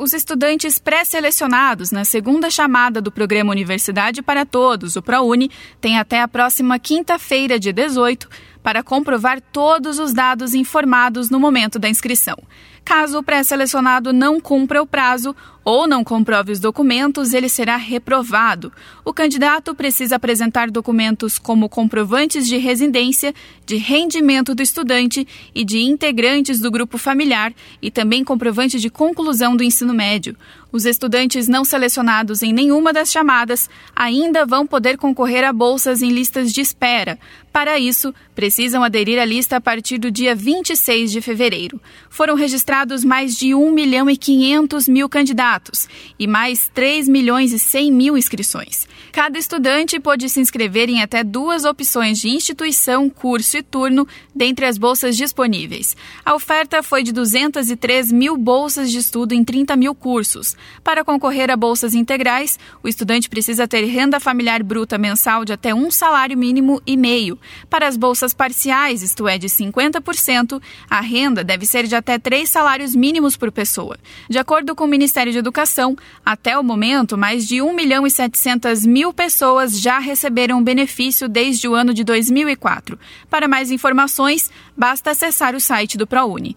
Os estudantes pré-selecionados na segunda chamada do programa Universidade para Todos, o ProUni, têm até a próxima quinta-feira, dia 18, para comprovar todos os dados informados no momento da inscrição. Caso o pré-selecionado não cumpra o prazo ou não comprove os documentos, ele será reprovado. O candidato precisa apresentar documentos como comprovantes de residência, de rendimento do estudante e de integrantes do grupo familiar e também comprovante de conclusão do ensino médio. Os estudantes não selecionados em nenhuma das chamadas ainda vão poder concorrer a bolsas em listas de espera. Para isso, precisam aderir à lista a partir do dia 26 de fevereiro. Foram registrados mais de 1 milhão e 500 mil candidatos e mais 3 milhões e 100 mil inscrições. Cada estudante pôde se inscrever em até duas opções de instituição, curso e turno dentre as bolsas disponíveis. A oferta foi de 203 mil bolsas de estudo em 30 mil cursos. Para concorrer a bolsas integrais, o estudante precisa ter renda familiar bruta mensal de até um salário mínimo e meio. Para as bolsas parciais, isto é, de 50%, a renda deve ser de até três salários mínimos por pessoa. De acordo com o Ministério de Educação, até o momento, mais de 1 milhão e 700 mil pessoas já receberam benefício desde o ano de 2004. Para mais informações, basta acessar o site do ProUni.